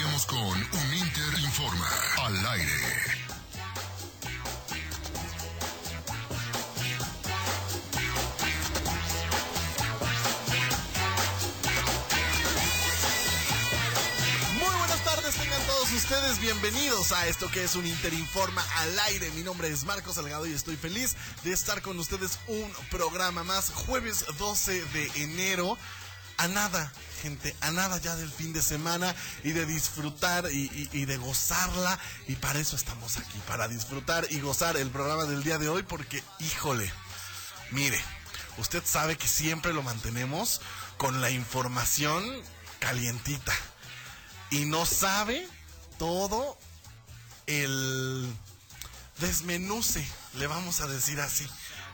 Iniciamos con un Inter Informa al aire. Muy buenas tardes, tengan todos ustedes bienvenidos a esto que es un Interinforma al aire. Mi nombre es Marcos Salgado y estoy feliz de estar con ustedes un programa más, jueves 12 de enero. A nada, gente, a nada ya del fin de semana y de disfrutar y, de gozarla. Y para eso estamos aquí, para disfrutar y gozar el programa del día de hoy, porque, híjole, mire, usted sabe que siempre lo mantenemos con la información calientita y no sabe todo el desmenuce, le vamos a decir así.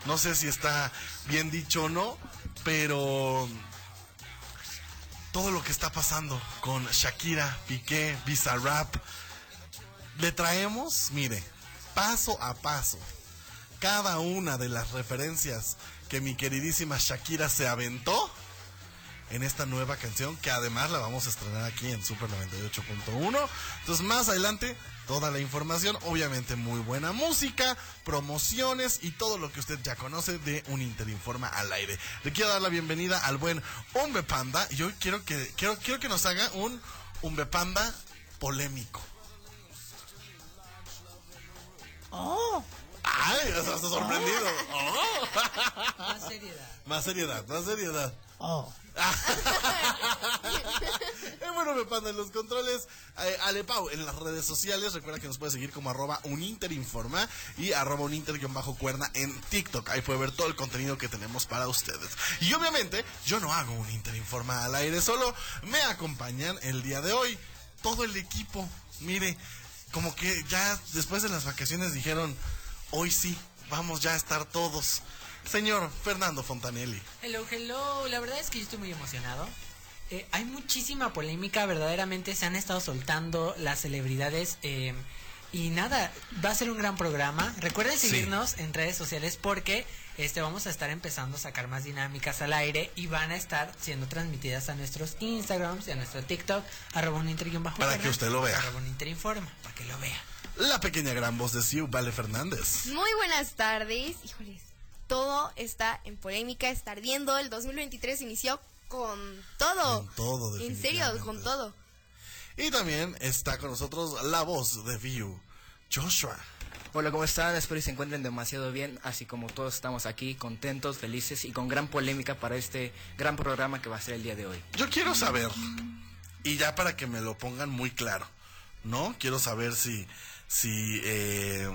No sé si está bien dicho o no, pero todo lo que está pasando con Shakira, Piqué, Bizarrap, le traemos, mire, paso a paso, cada una de las referencias que mi queridísima Shakira se aventó en esta nueva canción que además la vamos a estrenar aquí en Super 98.1. Entonces más adelante toda la información, obviamente muy buena música, promociones y todo lo que usted ya conoce de un Interinforma al aire. Le quiero dar la bienvenida al buen Umbe Panda y hoy quiero que quiero quiero que nos haga un Umbe Panda polémico. Oh, Ay, estás sorprendido. Oh. más seriedad. Más seriedad, más seriedad. Oh, Bueno, me panda en los controles. Eh, Alepau en las redes sociales. Recuerda que nos puede seguir como arroba uninterinforma y arroba uninter-cuerna en TikTok. Ahí puede ver todo el contenido que tenemos para ustedes. Y obviamente, yo no hago un Interinforma al aire solo. Me acompañan el día de hoy todo el equipo. Mire, como que ya después de las vacaciones dijeron, hoy sí, vamos ya a estar todos. Señor Fernando Fontanelli. hello, hello. La verdad es que yo estoy muy emocionado. Eh, hay muchísima polémica, verdaderamente se han estado soltando las celebridades. eh, y nada, va a ser un gran programa. Recuerden Sí. seguirnos en redes sociales porque este vamos a estar empezando a sacar más dinámicas al aire y van a estar siendo transmitidas a nuestros Instagrams y a nuestro TikTok, arroba un inter bajo Para que usted lo vea. Arroba un inter informa, para que lo vea. La pequeña gran voz de Siu, Vale Fernández. Muy buenas tardes. Híjoles, todo está en polémica, está ardiendo. El 2023 inició con todo. Con todo, En serio, con todo. Y también está con nosotros la voz de View, Joshua. Hola, ¿cómo están? Espero que se encuentren demasiado bien, así como todos estamos aquí, contentos, felices y con gran polémica para este gran programa que va a ser el día de hoy. Yo quiero saber, y ya para que me lo pongan muy claro, ¿no? Quiero saber si, si, eh,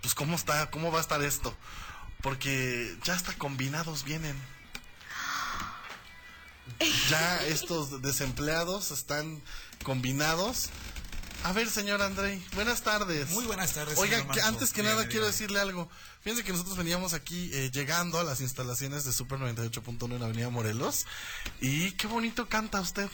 pues cómo está, cómo va a estar esto. Porque ya hasta combinados vienen. Ya estos desempleados están combinados. A ver, señor Andrei, buenas tardes. Muy buenas tardes, Oiga, señor que antes que Dígame, nada quiero dígame. decirle algo. Fíjense que nosotros veníamos aquí eh, llegando a las instalaciones de Super 98.1 en Avenida Morelos. Y qué bonito canta usted.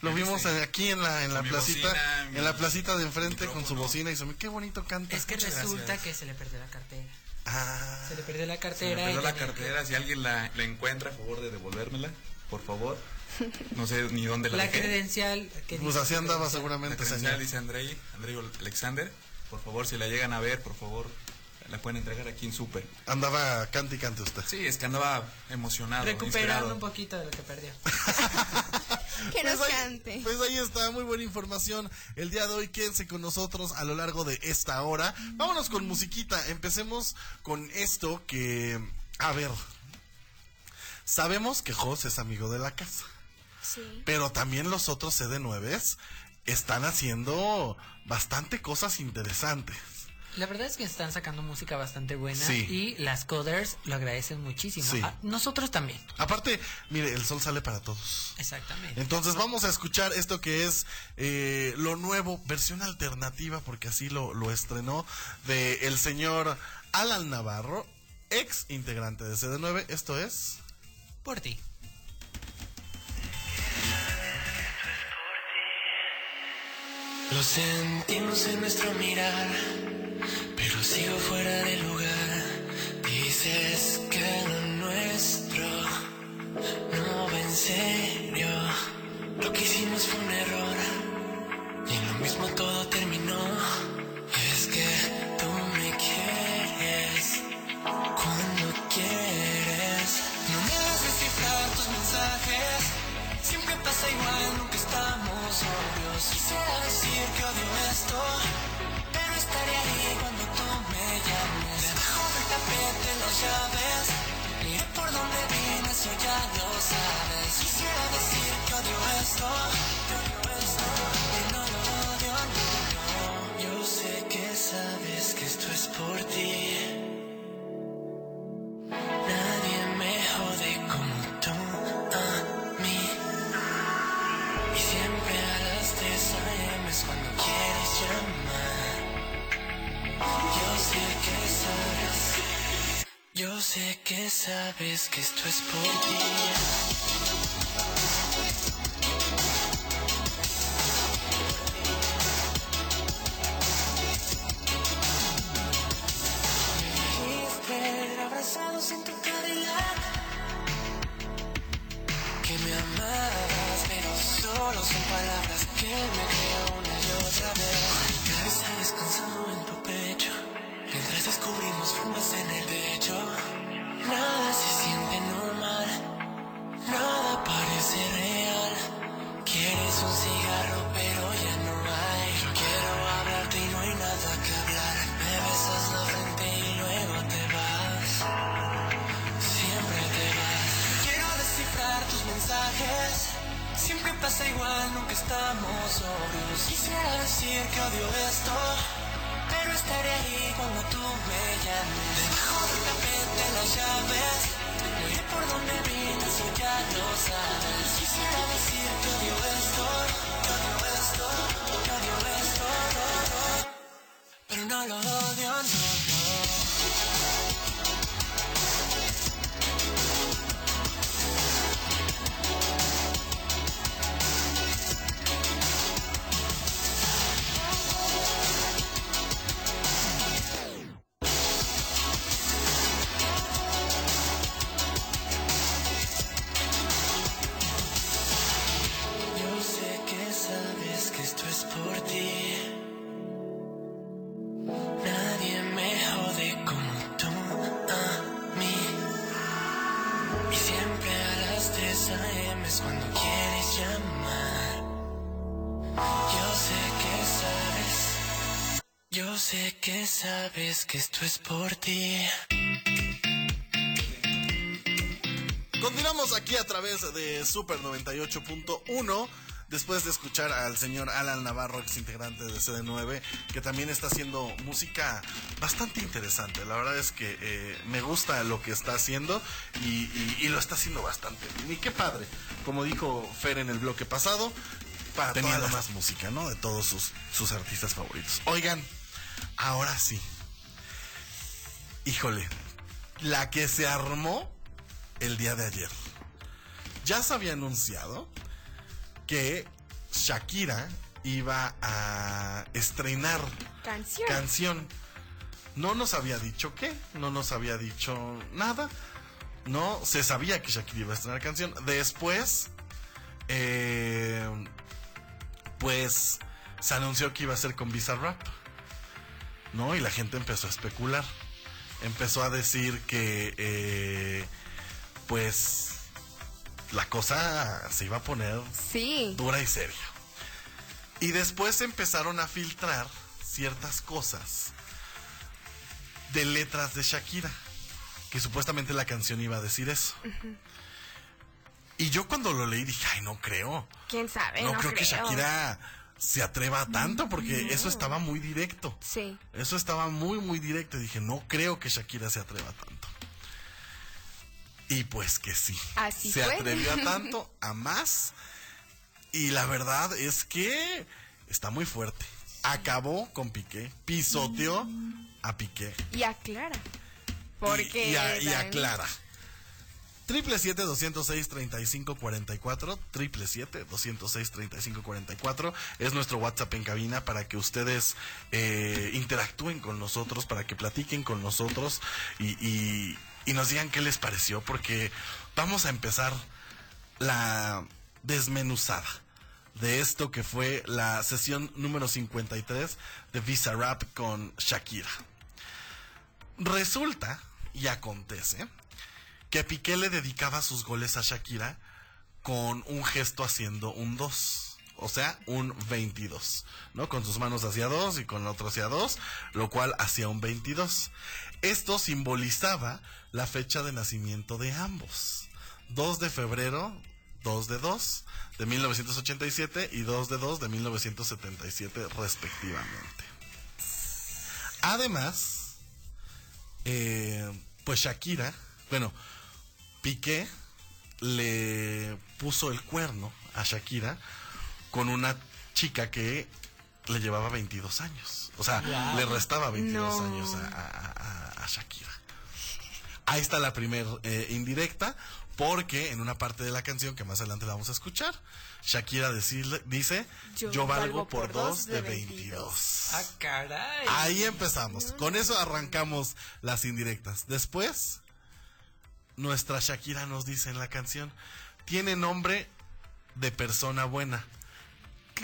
Lo ¿Ya vimos aquí en la en la placita, bocina, mi en la placita de enfrente con su bocina y su qué bonito canta. Es que Muchas resulta gracias. que se le perdió la cartera. Ah, Se le perdió la Se me cartera. perdió la cartera, si alguien la, la encuentra, a favor de devolvérmela, por favor. No sé ni dónde la, La dejé. credencial. que pues dice así andaba credencial. La seguramente, credencial señor. dice Andrei, Andrei Alexander. Por favor, si la llegan a ver, por favor, la pueden entregar aquí en Super. Andaba cante y cante usted. Sí, es que andaba emocionado, Recuperando inspirado. un poquito de lo que perdió. Que nos Pues ahí, cante. pues ahí está, muy buena información. El día de hoy quédense con nosotros a lo largo de esta hora. Vámonos con musiquita. Empecemos con esto que, a ver, sabemos que Jos es amigo de la casa, Sí. pero también los otros CD9 están haciendo bastante cosas interesantes. La verdad es que están sacando música bastante buena Sí. y las coders lo agradecen muchísimo. Sí. Ah, nosotros también. Aparte, mire, el sol sale para todos. Exactamente. Entonces vamos a escuchar esto que es eh, lo nuevo, versión alternativa, porque así lo, lo estrenó, de el señor Alan Navarro, ex integrante de CD9. Esto es... Por ti. Lo sentimos en nuestro mirar, pero sigo fuera de lugar. Dices que lo nuestro no va. Lo que hicimos fue un error y lo mismo todo terminó. Es que tú me quieres cuando quieres. No me hagas descifrar tus mensajes, siempre pasa igual, nunca sabes. Quisiera decir que odio esto, que odio esto, sé que sabes que esto es por ti. Las 3 a.m. es cuando quieres llamar. Yo sé que sabes. Yo sé que sabes que esto es por ti. Continuamos aquí a través de Super 98.1. Después de escuchar al señor Alan Navarro, ex integrante de CD9, que también está haciendo música bastante interesante. La verdad es que eh, me gusta lo que está haciendo y, y- y lo está haciendo bastante bien. Y qué padre, como dijo Fer en el bloque pasado, para Teniendo más música, ¿no? De todos sus, sus artistas favoritos. Oigan, ahora sí. Híjole, la que se armó el día de ayer. Ya se había anunciado que Shakira iba a estrenar Canción. canción. No nos había dicho qué, no nos había dicho nada. No, se sabía que Shakira iba a estrenar canción. Después, eh, pues se anunció que iba a ser con Bizarrap. ¿No? Y la gente empezó a especular. Empezó a decir que, eh, pues, la cosa se iba a poner Sí. dura y seria. Y después empezaron a filtrar ciertas cosas de letras de Shakira, que supuestamente la canción iba a decir eso. Y yo cuando lo leí dije, ay, no creo. ¿Quién sabe? no, No, creo, que. Shakira se atreva a tanto, porque eso estaba muy directo. Sí. Eso estaba muy, muy directo. Y dije, no creo que Shakira se atreva tanto. Y pues que sí. Así se fue. atrevió a tanto, a más. Y la verdad es que está muy fuerte. Acabó con Piqué, pisoteó a Piqué. Y aclara. Y- Porque. y, a- y también- aclara. Triple siete 206 3544 triple siete 206 3544 es nuestro WhatsApp en cabina para que ustedes eh, interactúen con nosotros, para que platiquen con nosotros y, y- y nos digan qué les pareció, porque vamos a empezar la desmenuzada de esto que fue la sesión número 53 de Visa Rap con Shakira. Resulta y acontece que Piqué le dedicaba sus goles a Shakira con un gesto haciendo un 2. O sea, un 22, ¿no? Con sus manos hacia 2 y con la otra hacia 2, lo cual hacía un 22. Esto simbolizaba la fecha de nacimiento de ambos. 2 de febrero, 2 de 2 de 1987 y 2 de 2 de 1977 respectivamente. Además, eh, pues Shakira, bueno, Piqué le puso el cuerno a Shakira con una chica que le llevaba 22 años. O sea, le restaba 22 No. años a, a- a- a Shakira. Ahí está la primer eh, indirecta, porque en una parte de la canción que más adelante la vamos a escuchar, Shakira decirle- dice, yo, valgo por dos de 22. Ah, caray. Ahí empezamos. Con eso arrancamos las indirectas. Después, nuestra Shakira nos dice en la canción, tiene nombre de persona buena.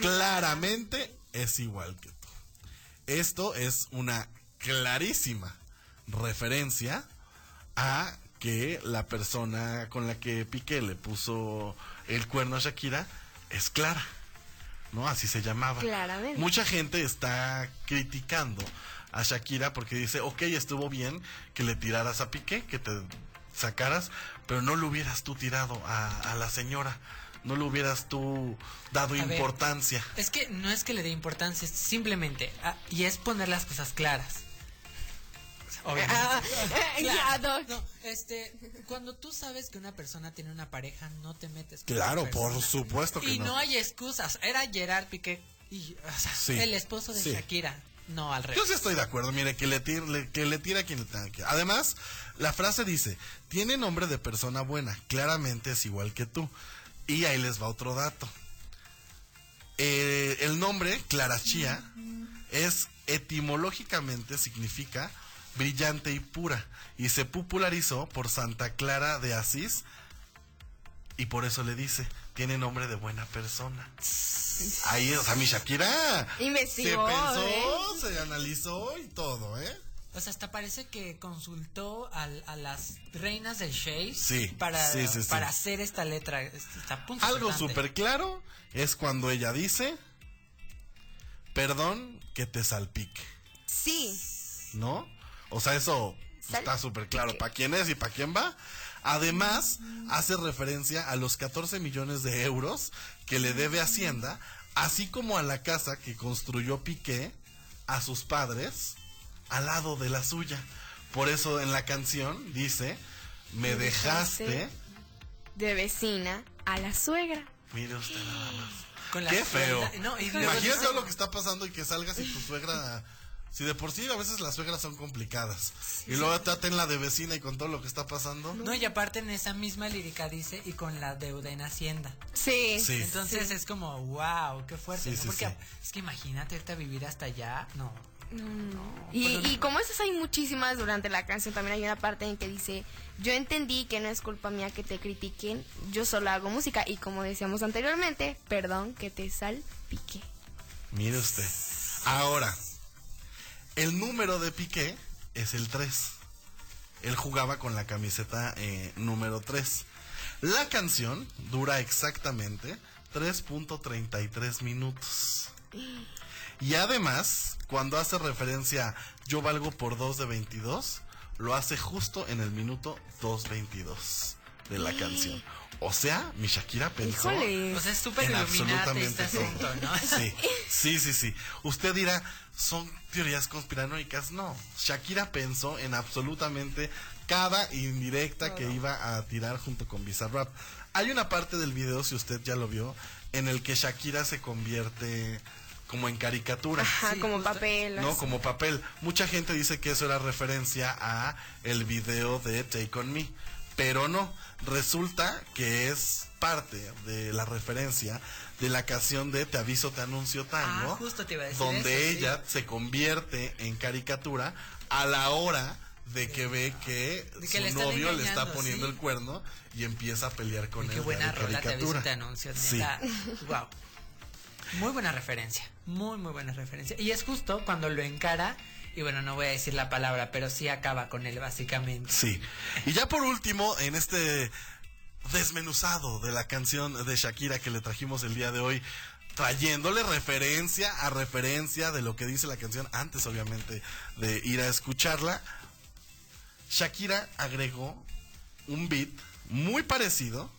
Claramente es igual que tú. Esto es una clarísima referencia a que la persona con la que Piqué le puso el cuerno a Shakira es Clara. ¿No? Así se llamaba. Claramente. Mucha gente está criticando a Shakira porque dice, ok, estuvo bien que le tiraras a Piqué, que te sacaras, pero no lo hubieras tú tirado a, a la señora, no le hubieras tú dado A ver. importancia. Es que no es que le dé importancia, es simplemente, ah, y es poner las cosas claras. Obviamente. Ah, Claro. ya, Doc. No, este, cuando tú sabes que una persona tiene una pareja, no te metes con Claro, por supuesto que Y no. no. hay excusas. Era Gerard Piqué, y, o sea, Sí, el esposo de sí. Shakira. No, al Yo revés. sí estoy de acuerdo, mire, que le, tire, le- que le tira a quien le tenga que. Además, la frase dice, tiene nombre de persona buena, claramente es igual que tú. Y ahí les va otro dato. Eh, el nombre, Clara Chía, es etimológicamente significa brillante y pura. Y se popularizó por Santa Clara de Asís. Y por eso le dice, tiene nombre de buena persona. Ahí, o sea, mi Shakira se pensó, ¿eh? se analizó y todo, ¿eh? O sea, hasta parece que consultó al- a las reinas del Shade Sí, para, sí, sí, sí. para hacer esta letra. Está a punto Algo súper claro es cuando ella dice, perdón que te salpique, Sí. ¿no? O sea, eso Sal- está súper claro para quién es y para quién va. Además, hace referencia a los 14 millones de euros que le debe Hacienda, así como a la casa que construyó Piqué a sus padres al lado de la suya. Por eso en la canción dice, me Me dejaste... dejaste De vecina a la suegra. Mire usted nada más. Con la Qué feo. No, y Imagínate lo que está pasando y que salgas y tu suegra. Si de por sí a veces las suegras son complicadas. y luego te la de vecina y con todo lo que está pasando. No, y aparte en esa misma lírica dice, y con la deuda en Hacienda. Sí. Sí. Entonces es como, wow, qué fuerte. Sí, ¿no? sí, Porque sí. es que imagínate irte a vivir hasta allá. No. Y, y como esas hay muchísimas durante la canción, también hay una parte en que dice, yo entendí que no es culpa mía que te critiquen, yo solo hago música y como decíamos anteriormente, perdón que te salpique. Mire usted. Ahora, el número de Piqué es el 3. Él jugaba con la camiseta eh, número 3. La canción dura exactamente 3.33 minutos. Y además, cuando hace referencia a yo valgo por 2 de 22, lo hace justo en el minuto 2.22 de la canción. O sea, mi Shakira pensó Híjole. O sea, es súper en iluminante absolutamente este todo. asunto, ¿no? Sí, sí, sí, sí. Usted dirá, son teorías conspiranoicas. No, Shakira pensó en absolutamente cada indirecta que iba a tirar junto con Bizarrap. Hay una parte del video, si usted ya lo vio, en el que Shakira se convierte como en caricatura. Ajá, Sí, como justo. papel. No, así. como papel. Mucha gente dice que eso era referencia a el video de Take On Me, pero no. Resulta que es parte de la referencia de la canción de Te aviso, te anuncio tango, Ah, justo te iba a decir donde eso, sí. ella se convierte en caricatura a la hora de que ve que, su le novio le está poniendo sí. el cuerno y empieza a pelear con Y él qué buena rola te aviso te anuncio, Sí. neta. Wow. Muy buena referencia. Muy, muy buena referencia. Y es justo cuando lo encara. Y bueno, no voy a decir la palabra, pero sí acaba con él, básicamente. Sí. Y ya por último, en este desmenuzado de la canción de Shakira que le trajimos el día de hoy, trayéndole referencia a referencia de lo que dice la canción antes, obviamente, de ir a escucharla. Shakira agregó un beat muy parecido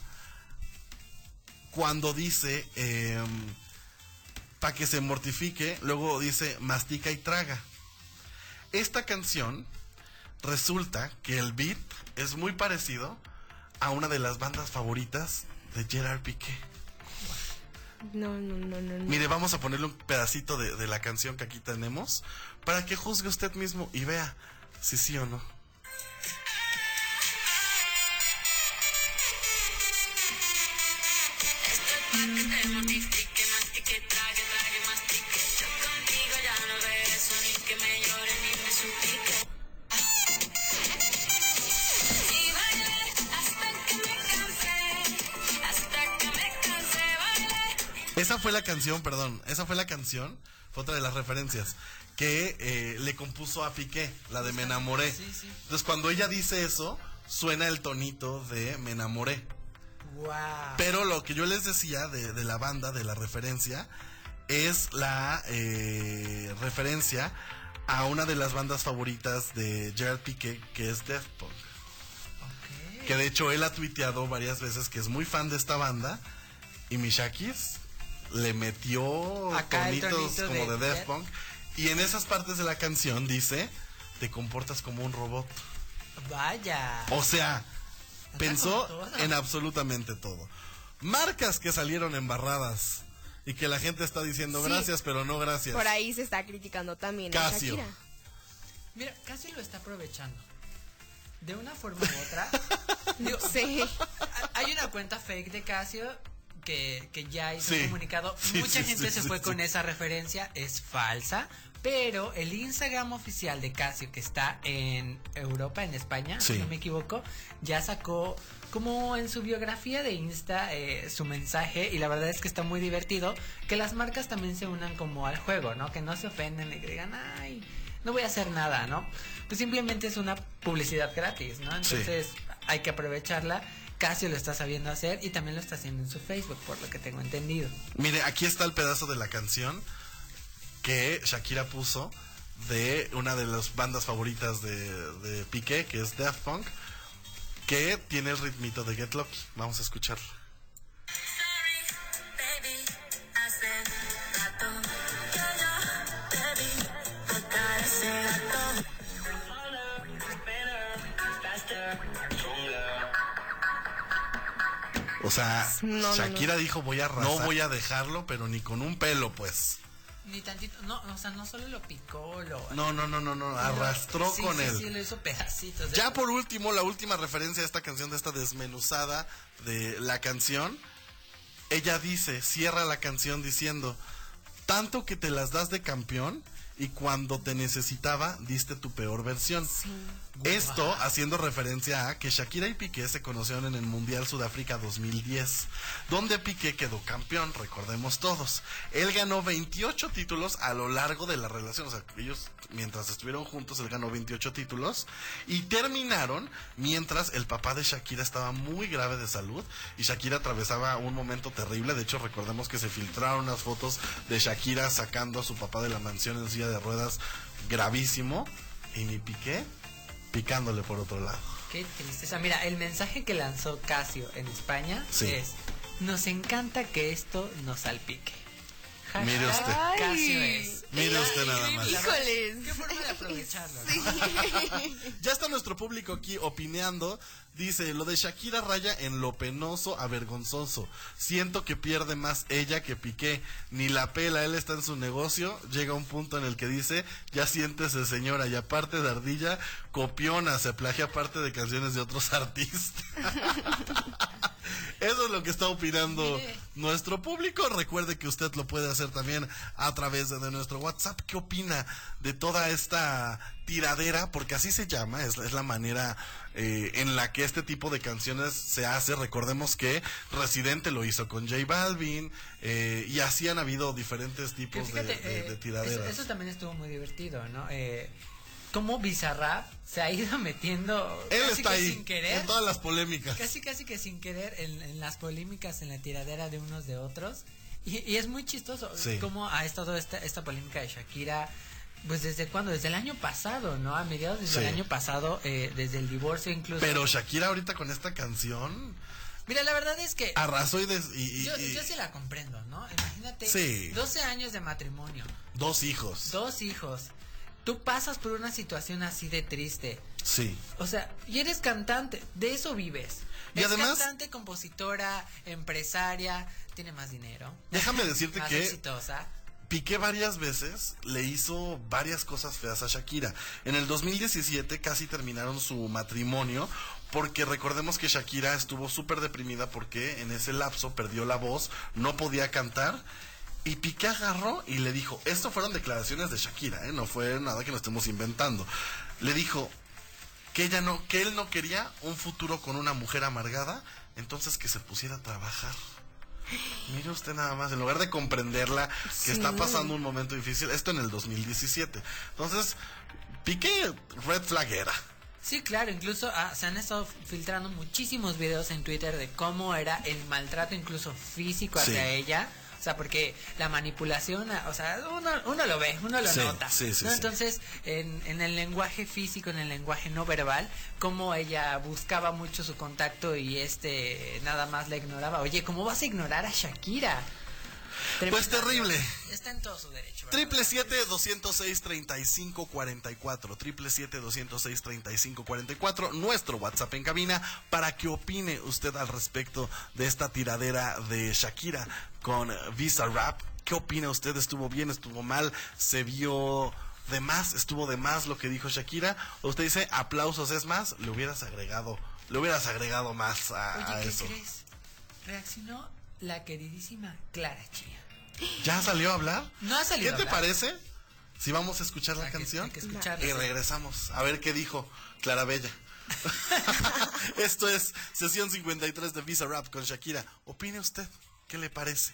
cuando dice para que se mortifique, luego dice mastica y traga. Esta canción resulta que el beat es muy parecido a una de las bandas favoritas de Gerard Piqué. No, no, no, no. no. Mire, vamos a ponerle un pedacito de, de la canción que aquí tenemos para que juzgue usted mismo y vea si sí o no. Esa fue la canción, perdón, esa fue la canción, fue otra de las referencias, que eh, le compuso a Piqué, la de Me enamoré. Entonces cuando ella dice eso, suena el tonito de Me enamoré. Wow. Pero lo que yo les decía de, de la banda, de la referencia, es la eh, referencia a una de las bandas favoritas de Gerard Piqué, que es Death Punk. Que de hecho él ha tuiteado varias veces que es muy fan de esta banda. Y Mishakis le metió Acá tonitos como de, de Death. Punk. Y en esas partes de la canción dice, te comportas como un robot. Vaya. O sea, pensó en absolutamente todo. Marcas que salieron embarradas y que la gente está diciendo Sí. gracias, pero no gracias. Por ahí se está criticando también a Casio. Shakira. Mira, casi lo está aprovechando. De una forma u otra. digo, Sí. Hay una cuenta fake de Casio que, que ya hizo Sí. un comunicado. Sí, Mucha sí, gente se fue con esa referencia. Es falsa. Pero el Instagram oficial de Casio, que está en Europa, en España, si no me equivoco, ya sacó como en su biografía de Insta eh, su mensaje. Y la verdad es que está muy divertido. Que las marcas también se unan como al juego, ¿no? Que no se ofenden y que digan, ay, no voy a hacer nada, ¿no? Pues simplemente es una publicidad gratis, ¿no? Entonces hay que aprovecharla. Casio lo está sabiendo hacer y también lo está haciendo en su Facebook, por lo que tengo entendido. Mire, aquí está el pedazo de la canción que Shakira puso de una de las bandas favoritas de, de Piqué, que es Daft Punk, que tiene el ritmito de Get Lucky. Vamos a escucharlo. O sea, No, no, Shakira dijo voy a no voy a dejarlo, pero ni con un pelo, pues. Ni tantito, no, o sea, no solo lo picó, lo... No, no, no, no, no, arrastró Sí, con sí, él. Sí, lo hizo pedacitos. Ya por último, la última referencia a esta canción, de esta desmenuzada de la canción, ella dice, cierra la canción diciendo, tanto que te las das de campeón y cuando te necesitaba diste tu peor versión. Esto haciendo referencia a que Shakira y Piqué se conocieron en el Mundial Sudáfrica 2010, donde Piqué quedó campeón, recordemos todos. Él ganó 28 títulos a lo largo de la relación, o sea, ellos mientras estuvieron juntos, él ganó 28 títulos y terminaron mientras el papá de Shakira estaba muy grave de salud y Shakira atravesaba un momento terrible, de hecho recordemos que se filtraron unas fotos de Shakira sacando a su papá de la mansión en silla de ruedas gravísimo y mi Piqué picándole por otro lado. Qué tristeza. Mira, el mensaje que lanzó Casio en España Sí. es, nos encanta que esto nos salpique. Mire usted. Casio Ay. es. Mire usted nada más. Híjoles. Qué forma de aprovecharlo, ¿no? Ya está nuestro público aquí opinando. Dice, lo de Shakira raya en lo penoso a vergonzoso. Siento que pierde más ella que Piqué. Ni la pela, él está en su negocio. Llega un punto en el que dice, ya siéntese señora. Y aparte de ardilla, copiona, se plagia parte de canciones de otros artistas. Eso es lo que está opinando nuestro público. Recuerde que usted lo puede hacer también a través de, de nuestro WhatsApp. ¿Qué opina de toda esta tiradera? Porque así se llama, es, es la manera eh, en la que este tipo de canciones se hace. Recordemos que Residente lo hizo con J Balvin eh, y así han habido diferentes tipos fíjate, de, de- eh, de tiraderas. Eso, eso también estuvo muy divertido, ¿no? Eh, cómo Bizarrap se ha ido metiendo Él casi está que ahí, sin querer. en todas las polémicas. Casi, casi que sin querer en, en las polémicas, en la tiradera de unos de otros. Y, y es muy chistoso Sí. cómo ha estado esta, esta polémica de Shakira. Pues desde cuándo? Desde el año pasado, ¿no? A mediados desde el Sí. año pasado, eh, desde el divorcio incluso. Pero Shakira ahorita con esta canción Mira, la verdad es que arrasó y, des- y- y- yo, yo sí la comprendo, ¿no? Imagínate, Sí. 12 años de matrimonio, dos hijos. dos hijos. Tú pasas por una situación así de triste. Sí. O sea, y eres cantante, de eso vives. Y es además- cantante, compositora, empresaria, tiene más dinero. Déjame decirte más que- exitosa. Piqué varias veces le hizo varias cosas feas a Shakira. En el 2017 casi terminaron su matrimonio porque recordemos que Shakira estuvo súper deprimida porque en ese lapso perdió la voz, no podía cantar y Piqué agarró y le dijo, esto fueron declaraciones de Shakira, ¿eh? no fue nada que nos estemos inventando. Le dijo que ella no, que él no quería un futuro con una mujer amargada, entonces que se pusiera a trabajar. Mire usted nada más, en lugar de comprenderla, que está pasando un momento difícil, esto en el 2017. Entonces, Piqué red flaguera. Sí, claro, incluso ah, se han estado filtrando muchísimos videos en Twitter de cómo era el maltrato incluso físico hacia Sí. ella. O sea, porque la manipulación, o sea, uno, uno lo ve, uno lo Sí, nota. sí, sí. Entonces, en, en el lenguaje físico, en el lenguaje no verbal, cómo ella buscaba mucho su contacto y este nada más la ignoraba. Oye, ¿cómo vas a ignorar a Shakira? Pues Tremenda- terrible. Está en todo su derecho. Triple siete 206 35 44 Triple siete 206 35 44 Nuestro WhatsApp en cabina Para que opine usted al respecto De esta tiradera de Shakira Con Visa Rap ¿Qué opina usted? ¿Estuvo bien? ¿Estuvo mal? ¿Se vio de más? ¿Estuvo de más lo que dijo Shakira? ¿O usted dice aplausos es más? Le hubieras agregado Le hubieras agregado más a, a Oye, ¿qué eso crees? Reaccionó la queridísima Clara Chía. ¿Ya salió a hablar? No ha salido ¿Qué a te hablar. parece? Si vamos a escuchar la Hay que- canción hay que escucharla, y regresamos a ver qué dijo Clara Bella. Esto es sesión 53 de Visa Rap con Shakira. Opine usted, ¿qué le parece?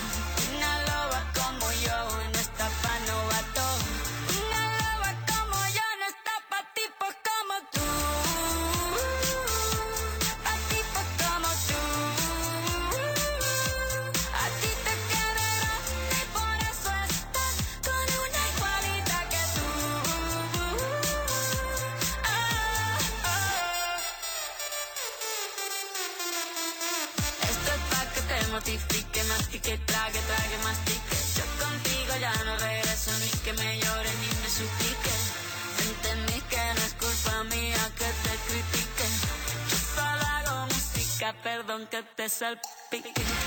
Perdón que te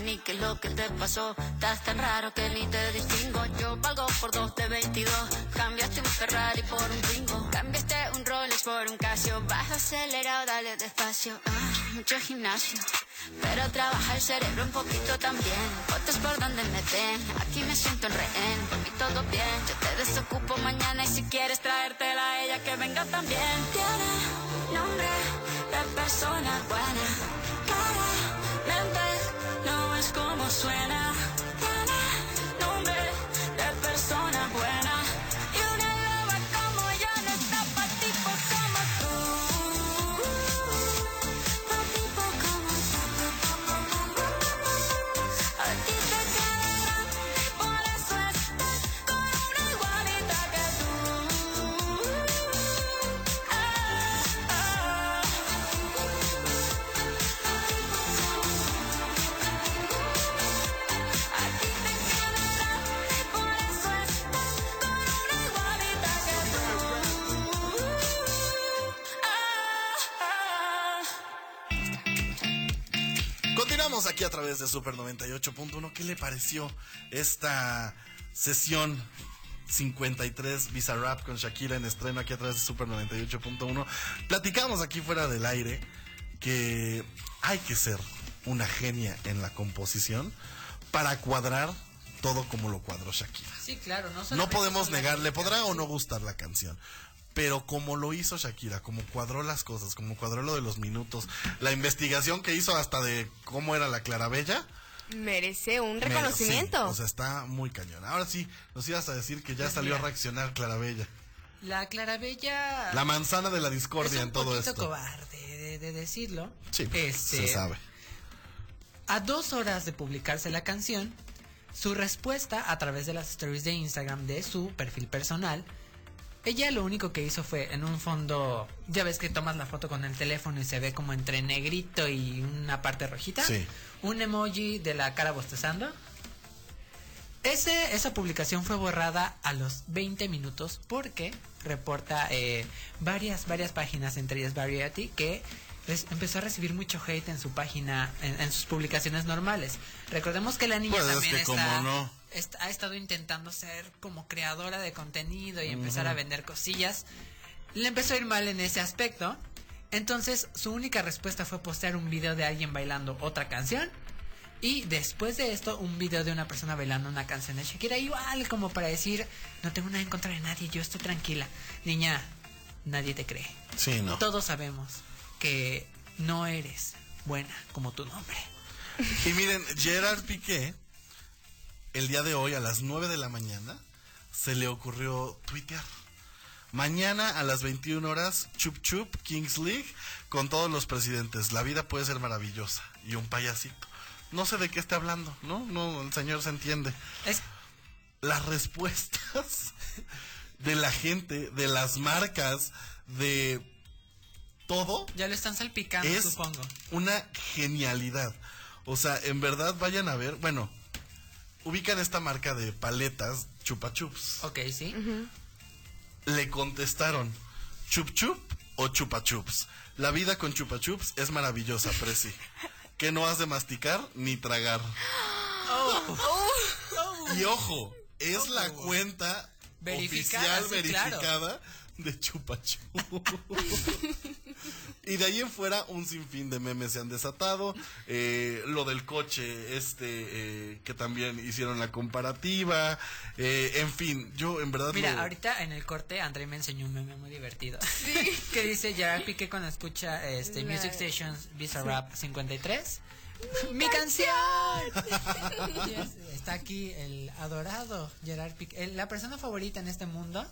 ni qué es lo que te pasó. Estás tan raro que ni te distingo. Yo valgo por dos de 22. Cambiaste un Ferrari por un bingo. Cambiaste un Rolex por un Casio. Baja acelerado, dale despacio. Ah, mucho gimnasio. Pero trabaja el cerebro un poquito también. Fotos por donde me ven. Aquí me siento en rehén. Por mí todo bien. Yo te desocupo mañana y si quieres traértela a ella que venga también. Tiene nombre de persona buena. Es como aquí a través de Super 98.1. ¿Qué le pareció esta sesión 53 Visa Rap con Shakira en estreno aquí a través de Super 98.1? Platicamos aquí fuera del aire que hay que ser una genia en la composición para cuadrar todo como lo cuadró Shakira. Sí, claro, no No podemos son la negar, le química, podrá o no gustar la canción. Pero como lo hizo Shakira, como cuadró las cosas, como cuadró lo de los minutos, la investigación que hizo hasta de cómo era la Clarabella. Merece un reconocimiento. sí, o sea, está muy cañón. Ahora sí, nos ibas a decir que ya Pues salió a reaccionar Clarabella. La Clarabella La manzana de la es discordia un en todo poquito esto. cobarde de, de decirlo. Sí, Este, se sabe. A dos horas de publicarse la canción, su respuesta a través de las stories de Instagram de su perfil personal, ella lo único que hizo fue en un fondo, ya ves que tomas la foto con el teléfono y se ve como entre negrito y una parte rojita, Sí. un emoji de la cara bostezando. Ese, esa publicación fue borrada a los 20 minutos porque reporta eh, varias, varias páginas, entre ellas Variety, que empezó a recibir mucho hate en su página, en, en sus publicaciones normales. Recordemos que la niña Pues es también que está, cómo no. Est- ha estado intentando ser como creadora de contenido y empezar a vender cosillas. Le empezó a ir mal en ese aspecto. Entonces su única respuesta fue postear un video de alguien bailando otra canción. Y después de esto, un video de una persona bailando una canción de Shakira. Igual como para decir, no tengo nada en contra de nadie, yo estoy tranquila. Niña, nadie te cree. Sí, no. Todos sabemos que no eres buena como tu nombre. Y miren, Gerard Piqué, el día de hoy a las 9 de la mañana, se le ocurrió tuitear. Mañana a las 21 horas, Chup Chup, Kings League, con todos los presidentes. La vida puede ser maravillosa. Y un payasito. No sé de qué está hablando, ¿no? No, el señor se entiende. Es Las respuestas de la gente, de las marcas, de todo, ya lo están salpicando, es supongo. una genialidad. O sea, en verdad vayan a ver, bueno, ubican esta marca de paletas Chupa Chups. Ok, sí. Le contestaron, ¿Chup Chup o Chupa Chups? La vida con Chupa Chups es maravillosa, Preci. Que no has de masticar ni tragar. Y ojo, es la cuenta Verificada, oficial sí, claro. verificada de Chupa Chups. Y de ahí en fuera un sinfín de memes se han desatado. Eh, lo del coche, este, eh, que también hicieron la comparativa. Eh, en fin, yo en verdad Mira, lo- ahorita en el corte André me enseñó un meme muy divertido. que dice Gerard Piqué cuando escucha este La- Music Stations Visa Rap 53. ¡Mi canción! Está aquí el adorado Gerard Piqué, el- la persona favorita en este mundo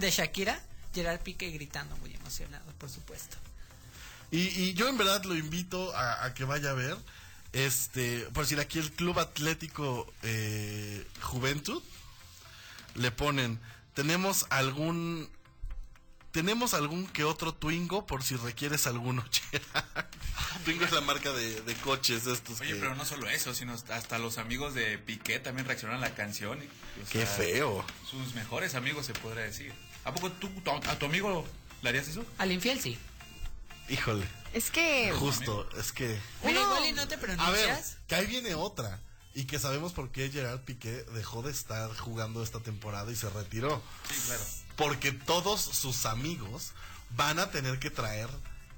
de Shakira, Gerard Piqué gritando muy emocionado, por supuesto. Y, y yo en verdad lo invito a, a que vaya a ver. Este, por decir aquí el Club Atlético eh, Juventud le ponen, tenemos algún, tenemos algún que otro Twingo por si requieres alguno. Twingo es la marca de, de coches estos. Oye, que- pero no solo eso, sino hasta los amigos de Piqué también reaccionaron a la canción. y, o Qué sea, feo. Sus mejores amigos, se podría decir. ¿A poco tú, tu- a tu amigo le harías eso? Al infiel sí. Híjole, Es que. justo, es que... Mira, igual y no te A ver, pronuncias. que ahí viene otra. Y que sabemos por qué Gerard Piqué dejó de estar jugando esta temporada y se retiró. Sí, claro. Porque todos sus amigos van a tener que traer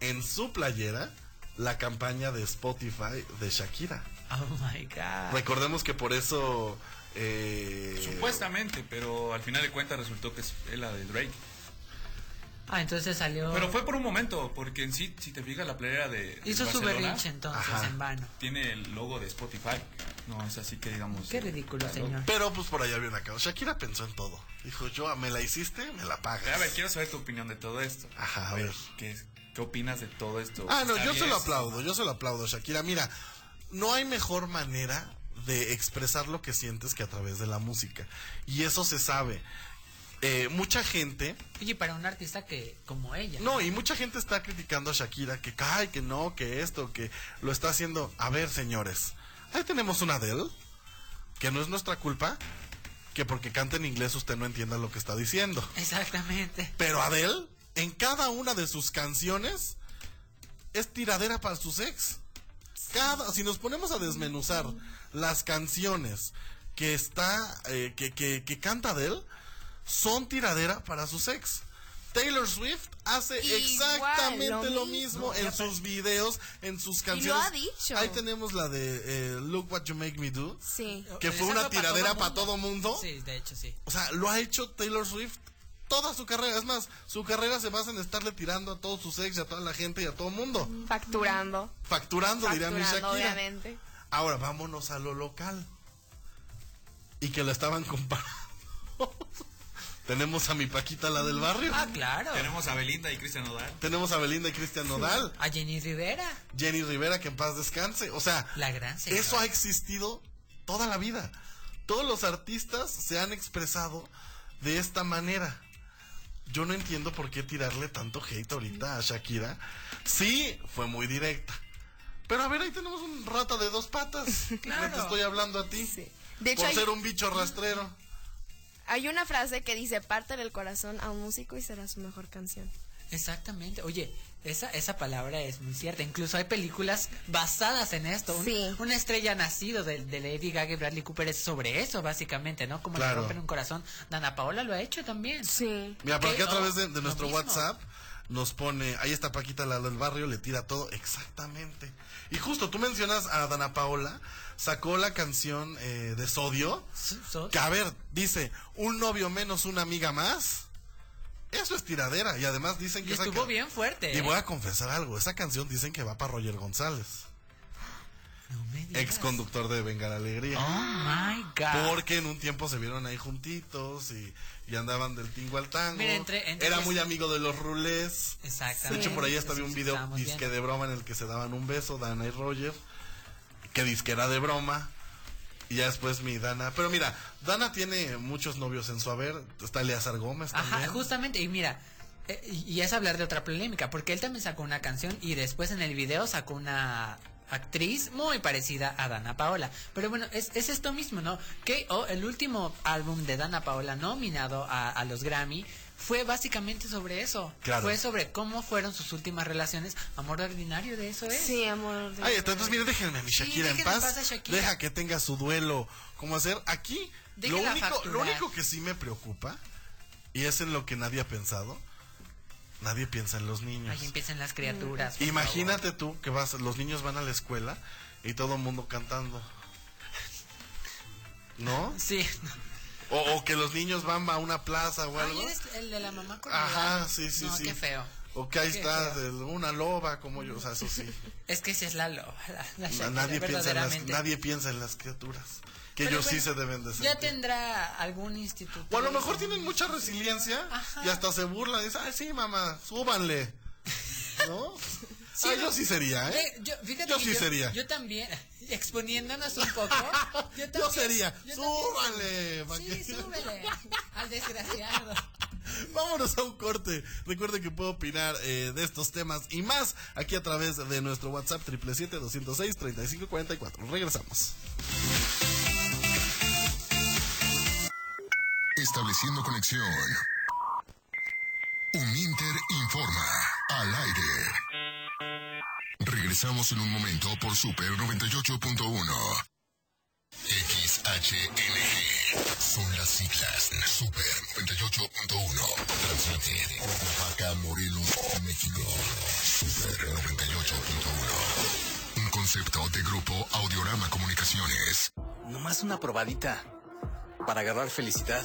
en su playera la campaña de Spotify de Shakira. Oh my god. Recordemos que por eso... eh, Supuestamente, pero al final de cuentas resultó que es la de Drake. Ah, entonces salió. Pero fue por un momento, porque en sí, si te fijas, la playera de. Hizo su berrinche entonces Ajá. en vano. Tiene el logo de Spotify. No es así que digamos. Qué ridículo, la señor. Pero pues por allá había una causa. Shakira pensó en todo. Dijo, yo, me la hiciste, me la pagas. A ver, quiero saber tu opinión de todo esto. Ajá, a ver. ¿Qué, qué opinas de todo esto? Ah, no, ¿Está yo se lo aplaudo, yo se lo aplaudo, Shakira. Mira, no hay mejor manera de expresar lo que sientes que a través de la música. Y eso se sabe. Eh, mucha gente, Oye, para un artista que como ella. no, y mucha gente está criticando a Shakira, que cae, que no, que esto, que lo está haciendo. A ver, señores, ahí tenemos una Adele, que no es nuestra culpa, que porque canta en inglés usted no entienda lo que está diciendo. Exactamente. Pero Adele, en cada una de sus canciones, es tiradera para sus ex. Cada, si nos ponemos a desmenuzar las canciones que está, eh, que, que, que canta Adele, son tiradera para sus ex. Taylor Swift hace Igual, exactamente lo lo mismo, mismo. en sus videos, en sus lo canciones. ha dicho. Ahí tenemos la de eh, Look What You Make Me Do, Sí. que fue una tiradera para todo mundo. Sí, de hecho sí. O sea, lo ha hecho Taylor Swift toda su carrera. Es más, su carrera se basa en estarle tirando a todos sus ex y a toda la gente y a todo el mundo. Facturando. Facturando, diría mi Facturando, Shakira. obviamente. Ahora, vámonos a lo local. Y que lo estaban comparando. Tenemos a mi Paquita, la del barrio. Ah, claro. Tenemos a Belinda y Cristian Nodal. Tenemos a Belinda y Cristian Nodal. A Jenny Rivera. Jenny Rivera, que en paz descanse. O sea, La gran señora. eso ha existido toda la vida. Todos los artistas se han expresado de esta manera. Yo no entiendo por qué tirarle tanto hate ahorita a Shakira. Sí, fue muy directa. Pero a ver, ahí tenemos un rata de dos patas. Claro. No te estoy hablando a ti. Sí. De hecho, por hay, ser un bicho rastrero. Hay una frase que dice: parte el corazón a un músico y será su mejor canción. Exactamente. Oye, esa, esa palabra es muy cierta. Incluso hay películas basadas en esto. Un- Sí. Una estrella nacido de, de Lady Gaga y Bradley Cooper es sobre eso, básicamente, ¿no? Como le Claro. rompen un corazón. Dana Paola lo ha hecho también. Sí. Mira, por aquí a través de, nuestro. WhatsApp nos pone, ahí está Paquita, la del barrio, le tira todo. Exactamente. Y justo tú mencionas a Dana Paola, sacó la canción eh, de Sodio. So- so- Que a ver, dice, un novio menos, una amiga más. Eso es tiradera. Y además dicen y que esa estuvo bien fuerte. Y ¿eh? voy a confesar algo. Esa canción dicen que va para Roger González, No me digas. ex conductor de Venga la Alegría. Oh my God. Porque en un tiempo se vieron ahí juntitos y, y andaban del tingo al tango. Mira, entre- entre Era muy amigo de los rulés. De Exactamente. hecho, por ahí hasta vi un video disque de broma en el que se daban un beso, Dana y Roger. Que disque era de broma. Y ya después mi Dana. Pero mira, Dana tiene muchos novios en su haber. Está Eleazar Gómez Ajá, justamente, y mira, eh, y es hablar de otra polémica, porque él también sacó una canción y después en el video sacó una actriz muy parecida a Dana Paola. Pero bueno, es, es esto mismo, ¿no? Que oh, el último álbum de Dana Paola nominado a, a los Grammy fue básicamente sobre eso. Claro. Fue sobre cómo fueron sus últimas relaciones. Amor ordinario, de eso es. Sí, amor. Ahí está, entonces mire, déjenme a mi Shakira en paz. en paz a Shakira. Deja que tenga su duelo. ¿Cómo hacer? Aquí, lo único que sí me preocupa, y es en lo que nadie ha pensado, nadie piensa en los niños. Ahí empiezan las criaturas. Imagínate tú que vas, los niños van a la escuela y todo el mundo cantando. ¿No? favor. Sí. O, o que los niños van a una plaza o algo. Ay, eres el de la mamá con Ajá, sí, sí, no, sí. qué feo. O que ahí Qué está feo. una loba como yo, o sea, eso sí. Es que esa es la loba. La, la Shakira, nadie, piensa en las, nadie piensa en las criaturas. Que ellos sí se deben de sentir. Ya tendrá algún instituto. O a lo mejor tienen mucha resiliencia Ajá. y hasta se burlan y dicen, ay, sí, mamá, súbanle. ¿No? Sí, Ah, yo sí sería, ¿eh? Ve, yo, fíjate Yo que sí sería. Yo también, exponiéndonos un poco. Yo, Yo también- sería, yo súbanle. también- Sí, súbele. Al desgraciado. Vámonos a un corte. Recuerden que puedo opinar eh, de estos temas y más aquí a través de nuestro WhatsApp 777-206-3544. Regresamos. Estableciendo conexión. Un Inter informa al aire. Regresamos en un momento por Super 98.1. XHNG. Son las siglas Super 98.1. Transmite de Oaxaca, Morelos, México. Super 98.1. Un concepto de grupo Audiorama Comunicaciones. Nomás una probadita para agarrar felicidad.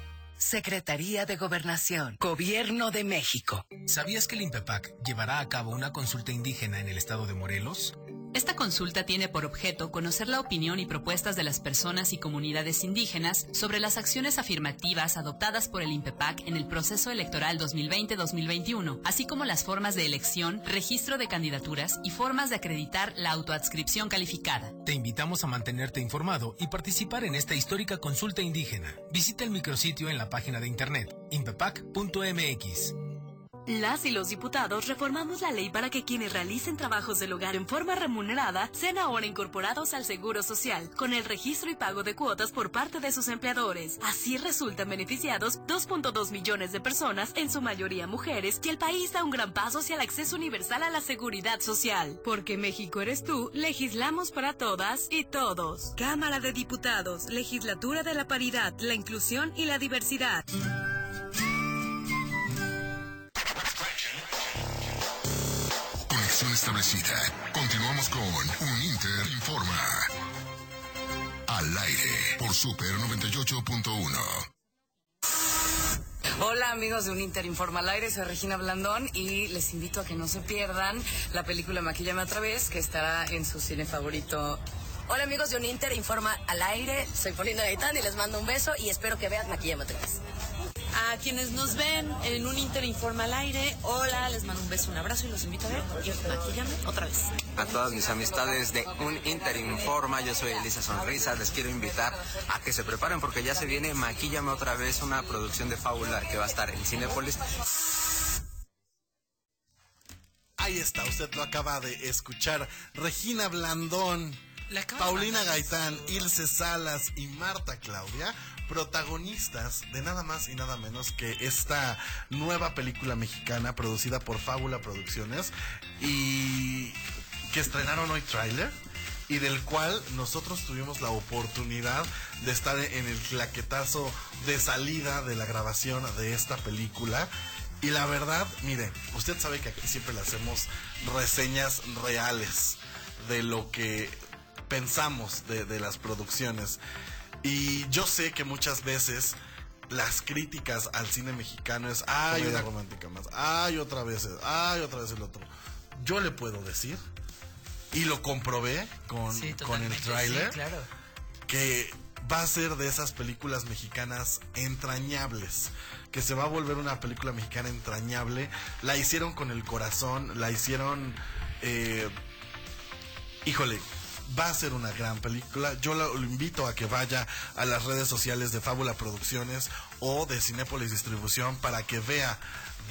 Secretaría de Gobernación, Gobierno de México. ¿Sabías que el INPEPAC llevará a cabo una consulta indígena en el estado de Morelos? Esta consulta tiene por objeto conocer la opinión y propuestas de las personas y comunidades indígenas sobre las acciones afirmativas adoptadas por el INPEPAC en el proceso electoral 2020-2021, así como las formas de elección, registro de candidaturas y formas de acreditar la autoadscripción calificada. Te invitamos a mantenerte informado y participar en esta histórica consulta indígena. Visita el micrositio en la página de internet impepac.mx. Las y los diputados reformamos la ley para que quienes realicen trabajos del hogar en forma remunerada sean ahora incorporados al Seguro Social, con el registro y pago de cuotas por parte de sus empleadores. Así resultan beneficiados 2.2 millones de personas, en su mayoría mujeres, y el país da un gran paso hacia el acceso universal a la seguridad social. Porque México eres tú, legislamos para todas y todos. Cámara de Diputados, Legislatura de la Paridad, la Inclusión y la Diversidad. Establecida. Continuamos con Un Inter Informa. Al aire por Super 98.1. Hola amigos de Un Inter Informa al aire, soy Regina Blandón y les invito a que no se pierdan la película Maquillame otra vez que estará en su cine favorito. Hola amigos de Un Inter Informa al aire, soy Paulina Gaitán y les mando un beso y espero que vean Maquillame otra vez. A quienes nos ven en un Inter Informa al aire, hola, les mando un beso, un abrazo y los invito a ver y maquillame otra vez. A todas mis amistades de un Inter Informa, yo soy Elisa Sonrisa, les quiero invitar a que se preparen porque ya se viene Maquillame otra vez, una producción de fábula que va a estar en Cinépolis. Ahí está, usted lo acaba de escuchar. Regina Blandón, Paulina Gaitán, Ilse Salas y Marta Claudia, protagonistas de nada más y nada menos que esta nueva película mexicana producida por Fábula Producciones y que estrenaron hoy tráiler y del cual nosotros tuvimos la oportunidad de estar en el claquetazo de salida de la grabación de esta película. Y la verdad, mire, usted sabe que aquí siempre le hacemos reseñas reales de lo que pensamos de, de las producciones. Y yo sé que muchas veces las críticas al cine mexicano es, ay, una romántica más, ay, otra vez, ay, otra vez el otro. Yo le puedo decir, y lo comprobé con, Sí, con el tráiler, sí, claro. que va a ser de esas películas mexicanas entrañables, que se va a volver una película mexicana entrañable. La hicieron con el corazón, la hicieron, eh, híjole, va a ser una gran película. Yo lo, invito a que vaya a las redes sociales de Fábula Producciones o de Cinépolis Distribución para que vea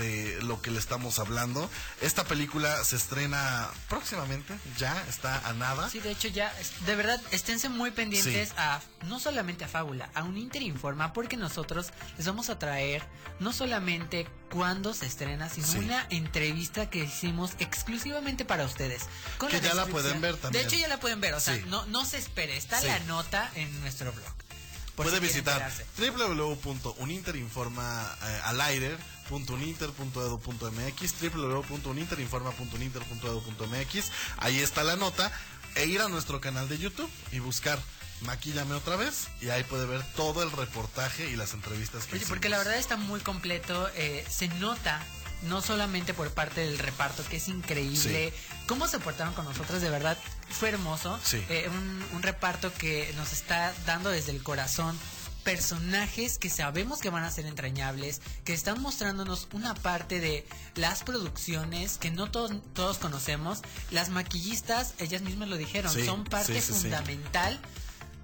de lo que le estamos hablando. Esta película se estrena próximamente, ya está a nada. Sí, de hecho ya, de verdad, esténse muy pendientes Sí. a, no solamente a Fábula, a un Inter Informa, porque nosotros les vamos a traer no solamente cuándo se estrena, sino Sí. una entrevista que hicimos exclusivamente para ustedes. con Que ya la pueden ver también. De hecho ya la pueden ver, o sea, Sí. no, no se espere, está la nota en nuestro blog. Puede si visitar www.uninterinforma eh, al aire .uninter.edu.mx www.uninterinforma.uninter.edu.mx ahí está la nota e ir a nuestro canal de YouTube y buscar Maquíllame otra vez y ahí puede ver todo el reportaje y las entrevistas que Oye, porque hicimos. la verdad está muy completo. eh, se nota, no solamente por parte del reparto, que es increíble. Cómo se portaron con nosotros, de verdad, fue hermoso. Sí. Eh, un, un reparto que nos está dando desde el corazón personajes que sabemos que van a ser entrañables, que están mostrándonos una parte de las producciones que no todos, todos conocemos. Las maquillistas, ellas mismas lo dijeron, Sí, son parte sí, sí, sí. fundamental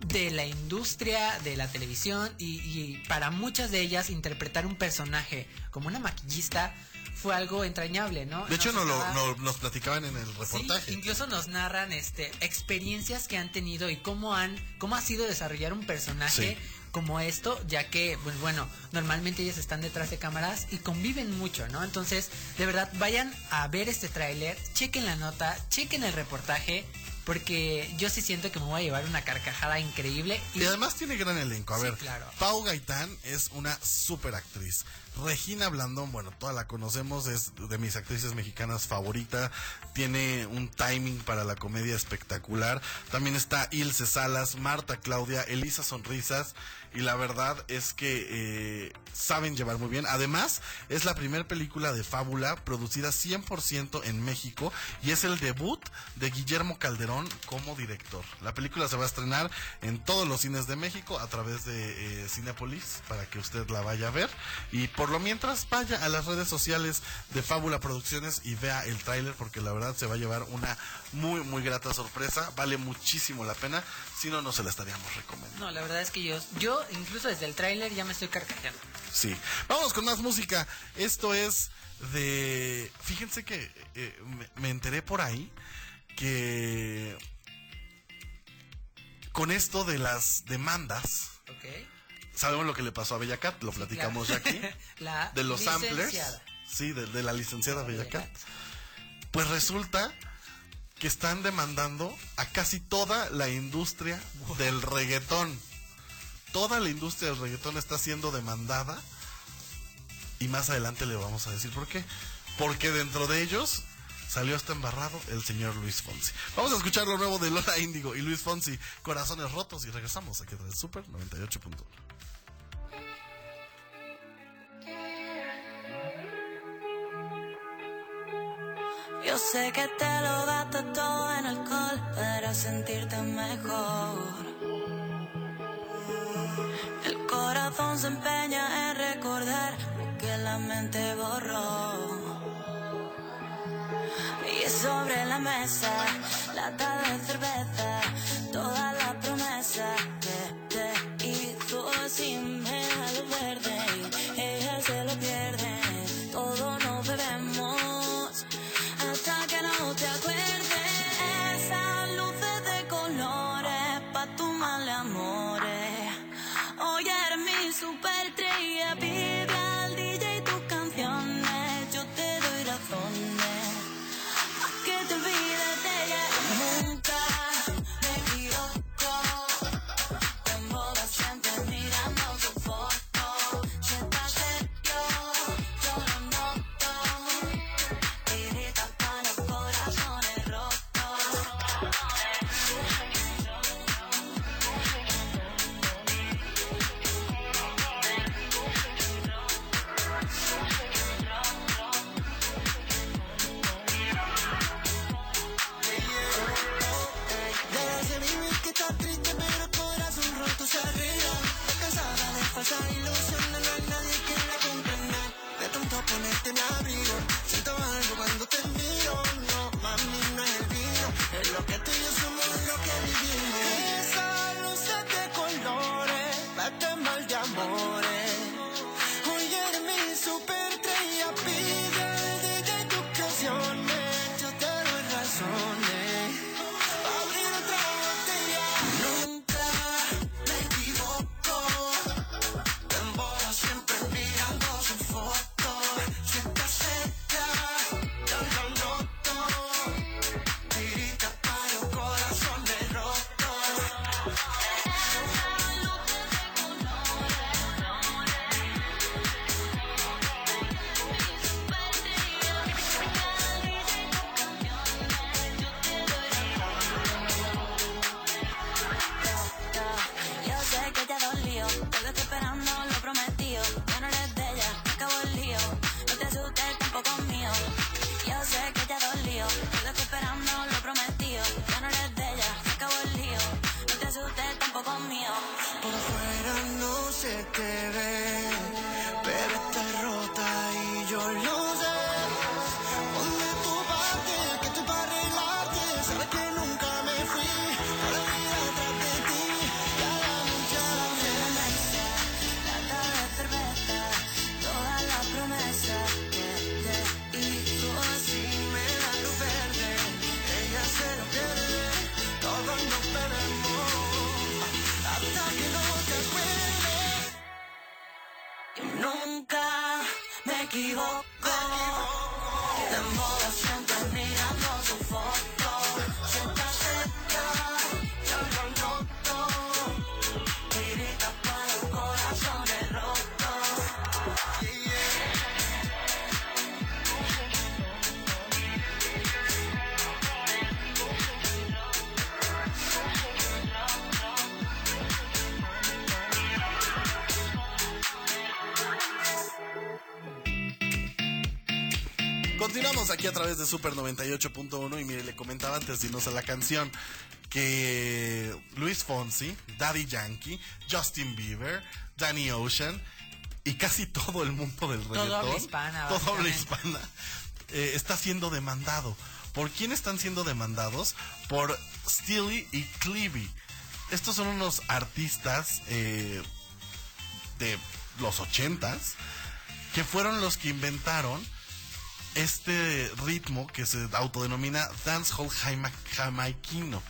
de la industria de la televisión y, y para muchas de ellas interpretar un personaje como una maquillista fue algo entrañable, ¿no? De hecho, Nos no lo- estaba- no- nos platicaban en el Sí, reportaje. incluso nos narran este experiencias que han tenido y cómo han cómo ha sido desarrollar un personaje Sí. Como esto, ya que pues bueno, normalmente ellas están detrás de cámaras y conviven mucho, ¿no? Entonces, de verdad vayan a ver este tráiler, chequen la nota, chequen el reportaje porque yo sí siento que me voy a llevar una carcajada increíble Y además tiene gran elenco. A Sí, ver, claro. Pau Gaitán es una super actriz. Regina Blandón, bueno, toda la conocemos, es de mis actrices mexicanas favorita. Tiene un timing para la comedia espectacular. También está Ilse Salas, Marta Claudia, Elisa Sonrisas. Y la verdad es que eh, saben llevar muy bien. Además, es la primera película de fábula producida 100% en México y es el debut de Guillermo Calderón como director. La película se va a estrenar en todos los cines de México a través de eh, Cinépolis para que usted la vaya a ver. Y por lo mientras, vaya a las redes sociales de Fábula Producciones y vea el tráiler porque la verdad se va a llevar una muy, muy grata sorpresa. Vale muchísimo la pena. Si no, no se la estaríamos recomendando. No, la verdad es que yo yo incluso desde el tráiler ya me estoy carcajeando. Sí. Vamos con más música. Esto es de... Fíjense que eh, me, me enteré por ahí que con esto de las demandas, sabemos lo que le pasó a Bella Cat, lo platicamos ya aquí, La de los samplers, licenciada. sí, de, de la licenciada Bella Cat. Pues resulta que están demandando a casi toda la industria del reggaetón. Toda la industria del reggaetón está siendo demandada y más adelante le vamos a decir por qué. Porque dentro de ellos salió hasta embarrado el señor Luis Fonsi. Vamos a escuchar lo nuevo de Lola Índigo y Luis Fonsi, Corazones Rotos, y regresamos aquí en el Super 98.1. Yo sé que te lo gasto todo en alcohol para sentirte mejor. El corazón se empeña en recordar lo que la mente borró. Sobre la mesa, lata de cerveza, Continuamos aquí a través de Super 98.1 y mire, le comentaba antes de irnos a la canción que Luis Fonsi, Daddy Yankee, Justin Bieber, Danny Ocean y casi todo el mundo del reggaetón, habla hispana, todo habla hispana, eh, está siendo demandado. ¿Por quién están siendo demandados? Por Steely y Clevie. Estos son unos artistas eh, de los ochentas que fueron los que inventaron este ritmo que se autodenomina dancehall jamaiquino,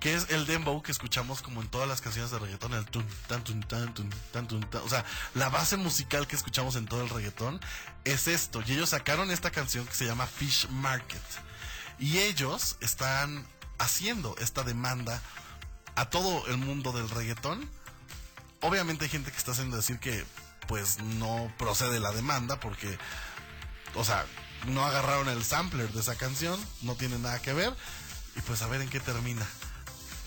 que es el dembow que escuchamos como en todas las canciones de reggaetón, el tun, tan, tun, tan, tun, tan. o sea, la base musical que escuchamos en todo el reggaetón es esto, y ellos sacaron esta canción que se llama Fish Market, y ellos están haciendo esta demanda a todo el mundo del reggaetón, obviamente hay gente que está haciendo decir que pues no procede la demanda porque o sea, no agarraron el sampler de esa canción, no tiene nada que ver, y pues a ver en qué termina.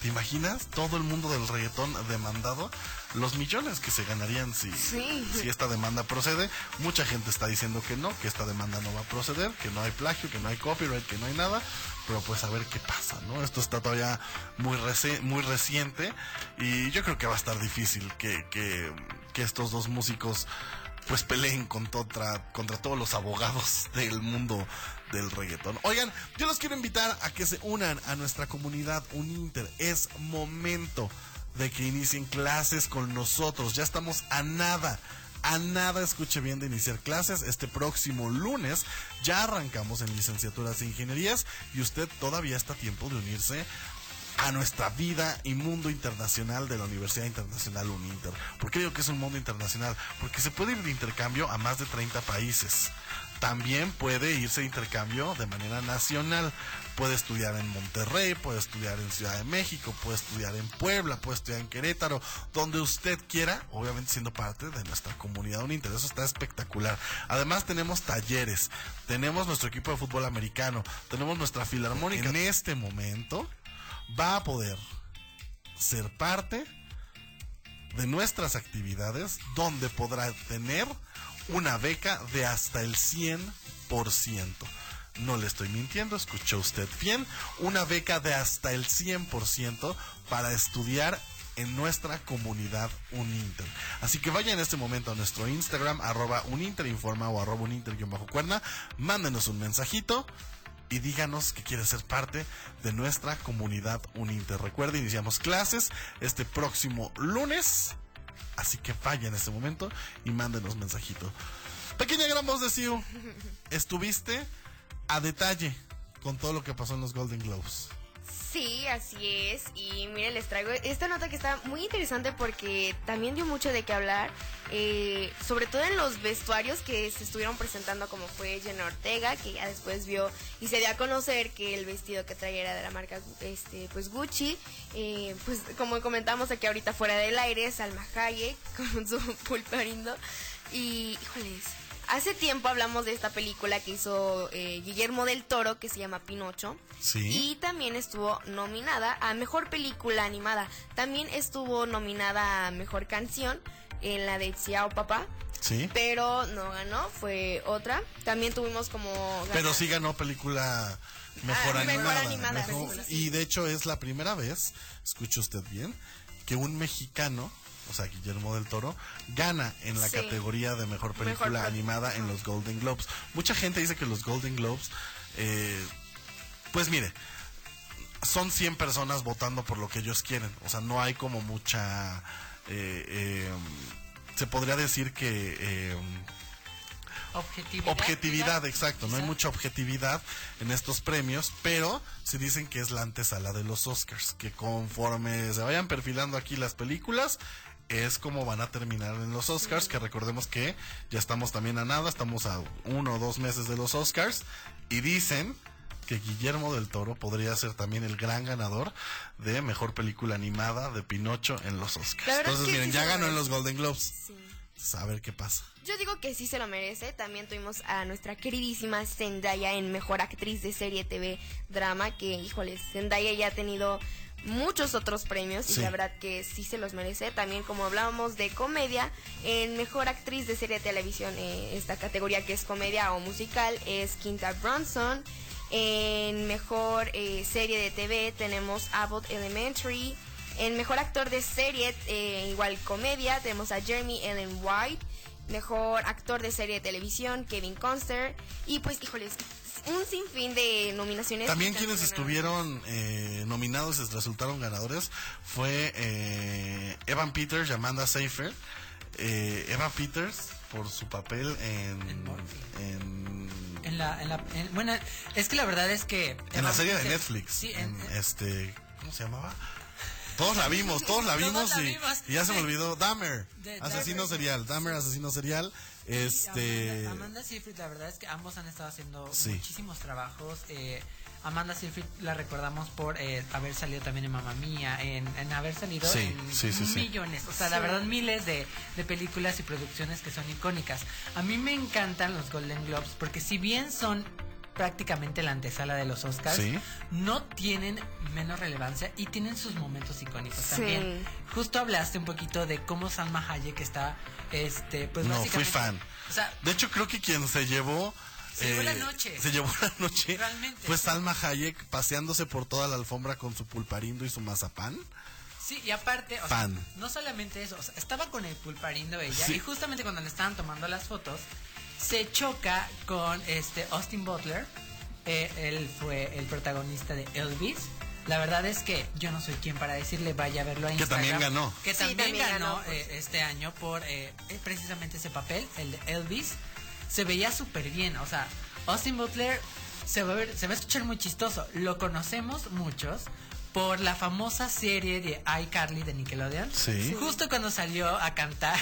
¿Te imaginas? Todo el mundo del reggaetón demandado, los millones que se ganarían si, Sí. si esta demanda procede. Mucha gente está diciendo que no, que esta demanda no va a proceder, que no hay plagio, que no hay copyright, que no hay nada, pero pues a ver qué pasa, ¿no? Esto está todavía muy, reci- muy reciente y yo creo que va a estar difícil que, que, que estos dos músicos pues peleen contra, contra todos los abogados del mundo del reggaetón. Oigan, yo los quiero invitar a que se unan a nuestra comunidad Uninter. Es momento de que inicien clases con nosotros. Ya estamos a nada. A nada, escuche bien, de iniciar clases. Este próximo lunes ya arrancamos en licenciaturas de ingenierías y usted todavía está a tiempo de unirse a nuestra vida y mundo internacional de la Universidad Internacional Uninter. ¿Por qué digo que es un mundo internacional? Porque se puede ir de intercambio a más de 30 países. También puede irse de intercambio de manera nacional. Puede estudiar en Monterrey, puede estudiar en Ciudad de México, puede estudiar en Puebla, puede estudiar en Querétaro, donde usted quiera, obviamente siendo parte de nuestra comunidad Uninter. Eso está espectacular. Además tenemos talleres, tenemos nuestro equipo de fútbol americano, tenemos nuestra filarmónica. En este momento va a poder ser parte de nuestras actividades donde podrá tener una beca de hasta el 100%. No le estoy mintiendo, escuchó usted bien, una beca de hasta el 100% para estudiar en nuestra comunidad Uninter. Así que vaya en este momento a nuestro Instagram, arroba uninterinforma o arroba uninter-cuerna, mándenos un mensajito y díganos que quiere ser parte de nuestra comunidad Uninter. Recuerde, iniciamos clases este próximo lunes. Así que vaya en este momento y mándenos mensajito. Pequeña gran voz de Siu, estuviste a detalle con todo lo que pasó en los Golden Globes. Sí, así es. Y miren, les traigo esta nota que está muy interesante porque también dio mucho de qué hablar. eh, sobre todo en los vestuarios que se estuvieron presentando, como fue Jenna Ortega, que ya después vio y se dio a conocer que el vestido que traía era de la marca este, pues Gucci. Eh, pues como comentamos aquí ahorita fuera del aire, Salma Hayek con su pulparindo. Y, híjoles, hace tiempo hablamos de esta película que hizo eh, Guillermo del Toro, que se llama Pinocho. Sí. Y también estuvo nominada a Mejor Película Animada. También estuvo nominada a Mejor Canción en la de Xiao Papá. Sí. Pero no ganó, fue otra. También tuvimos como... Pero gana- sí ganó película mejor Ah, mejor animada. animada, Mejor- sí, sí. Y de hecho es la primera vez, escuche usted bien, que un mexicano, o sea, Guillermo del Toro, gana en la Sí. categoría de mejor película Mejor animada en los Golden Globes. Mucha gente dice que los Golden Globes, eh, pues mire, son 100 personas votando por lo que ellos quieren. O sea, no hay como mucha... eh, eh, se podría decir que... eh, Objetividad. Objetividad, exacto. No hay mucha objetividad en estos premios, pero se dicen que es la antesala de los Oscars, que conforme se vayan perfilando aquí las películas, es como van a terminar en los Oscars, que recordemos que ya estamos también a nada, estamos a uno o dos meses de los Oscars, y dicen que Guillermo del Toro podría ser también el gran ganador de mejor película animada de Pinocho en los Oscars. Entonces, es que miren, sí ya ganó en los Golden Globes. A ver qué pasa. Yo digo que sí se lo merece. También tuvimos a nuestra queridísima Zendaya en Mejor Actriz de Serie TV Drama, que, híjoles, Zendaya ya ha tenido muchos otros premios Sí. y la verdad que sí se los merece. También como hablábamos de comedia, en Mejor Actriz de Serie de Televisión, eh, esta categoría que es comedia o musical, es Quinta Bronson. En Mejor eh, Serie de TV tenemos Abbott Elementary. En Mejor Actor de Serie, eh, igual comedia, tenemos a Jeremy Allen White. Mejor Actor de Serie de Televisión, Kevin Conster. Y pues, híjoles, un sinfín de nominaciones. También quienes estuvieron eh, nominados y resultaron ganadores fue eh, Evan Peters y Amanda Seyfried. Eh, Evan Peters por su papel en, en, En la, en la, en- bueno, es que la verdad es que... en la serie de Netflix. Sí, en en- este, ¿cómo se llamaba? Todos la vimos, todos la Todos vimos la y, vimos. y ya se me olvidó. Dahmer, De- asesino Dahmer. serial. Dahmer, asesino serial. Este. Amanda, Amanda Seyfried, la verdad es que ambos han estado haciendo Sí. muchísimos trabajos. Eh, Amanda Seyfried la recordamos por eh, haber salido también en Mamma Mía, en, en haber salido Sí, en sí, sí, sí. millones, o sea, la verdad miles de, de películas y producciones que son icónicas. A mí me encantan los Golden Globes porque si bien son prácticamente la antesala de los Oscars, Sí. no tienen menos relevancia y tienen sus momentos icónicos Sí. también. Justo hablaste un poquito de cómo Salma Hayek está, este, pues no, fui fan. O sea, De hecho, creo que quien se llevó. Se llevó eh, la noche. Se llevó la noche. Realmente. Fue Salma Hayek paseándose por toda la alfombra con su pulparindo y su mazapán. Sí, y aparte, o sea, Fan. no solamente eso, o sea, estaba con el pulparindo ella Sí. y justamente cuando le estaban tomando las fotos, se choca con este Austin Butler. Eh, él fue el protagonista de Elvis. La verdad es que yo no soy quien para decirle vaya a verlo a Que Instagram. también ganó. Que Sí, también, ganó, ganó, por eh, este año por eh, eh, precisamente ese papel, el de Elvis. Se veía súper bien, o sea, Austin Butler se va, a ver- se va a escuchar muy chistoso. Lo conocemos muchos por la famosa serie de iCarly de Nickelodeon. Sí. Justo cuando salió a cantar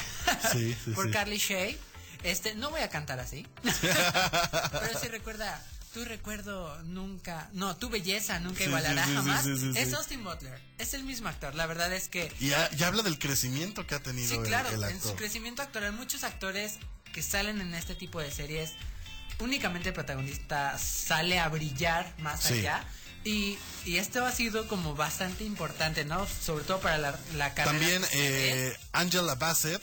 Sí, sí, por sí. Carly Shay. Este, no voy a cantar así. Pero sí recuerda, tu recuerdo nunca, no, tu belleza nunca Sí, igualará sí, sí, jamás. es. Austin Butler, es el mismo actor. La verdad es que Y, ha- y habla del crecimiento que ha tenido Sí, el- claro, en su crecimiento actoral, muchos actores que salen en este tipo de series, únicamente el protagonista sale a brillar más allá. Y, y esto ha sido como bastante importante, ¿no? Sobre todo para la, la carrera. También eh, Angela Bassett.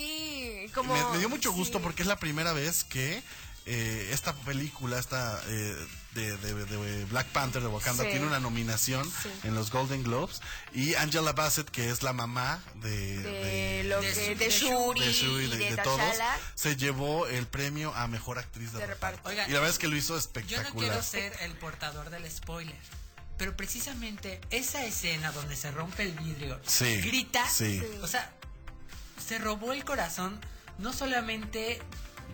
Sí, como... Me, me dio mucho gusto porque es la primera vez que eh, esta película, esta eh, de, de- de Black Panther de Wakanda, Sí. tiene una nominación Sí. en los Golden Globes. Y Angela Bassett, que es la mamá de, de lo de que Su- de de Shuri, de Shuri, y de, de, de todos, se llevó el premio a mejor actriz de, de reparto. Oigan, Y la verdad es que lo hizo Yo espectacular. no quiero ser el portador del spoiler. Pero precisamente esa escena donde se rompe el vidrio, Sí, grita, sí. o sea, se robó el corazón no solamente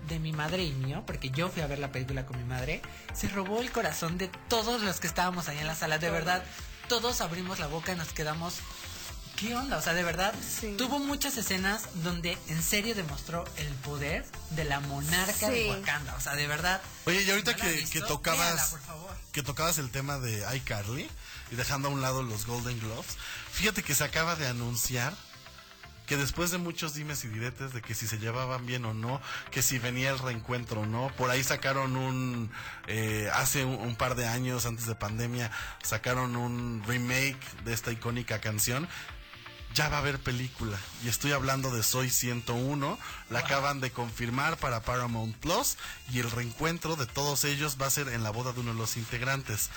de mi madre y mío, porque yo fui a ver la película con mi madre, se robó el corazón de todos los que estábamos ahí en la sala, de verdad, todos abrimos la boca y nos quedamos ¿Qué onda? O sea, de verdad, tuvo muchas escenas donde en serio demostró el poder de la monarca de Sí. Wakanda. O sea, de verdad. Oye, y ahorita ¿no la has que, visto? que Véala, tocabas por favor. que tocabas el tema de iCarly y dejando a un lado los Golden Globes, fíjate que se acaba de anunciar que después de muchos dimes y diretes de que si se llevaban bien o no, que si venía el reencuentro o no, por ahí sacaron un, eh, hace un, un par de años antes de pandemia, sacaron un remake de esta icónica canción. Ya va a haber película. Y estoy hablando de Soy 101. La acaban de confirmar para Paramount Plus. Y el reencuentro de todos ellos va a ser en la boda de uno de los integrantes.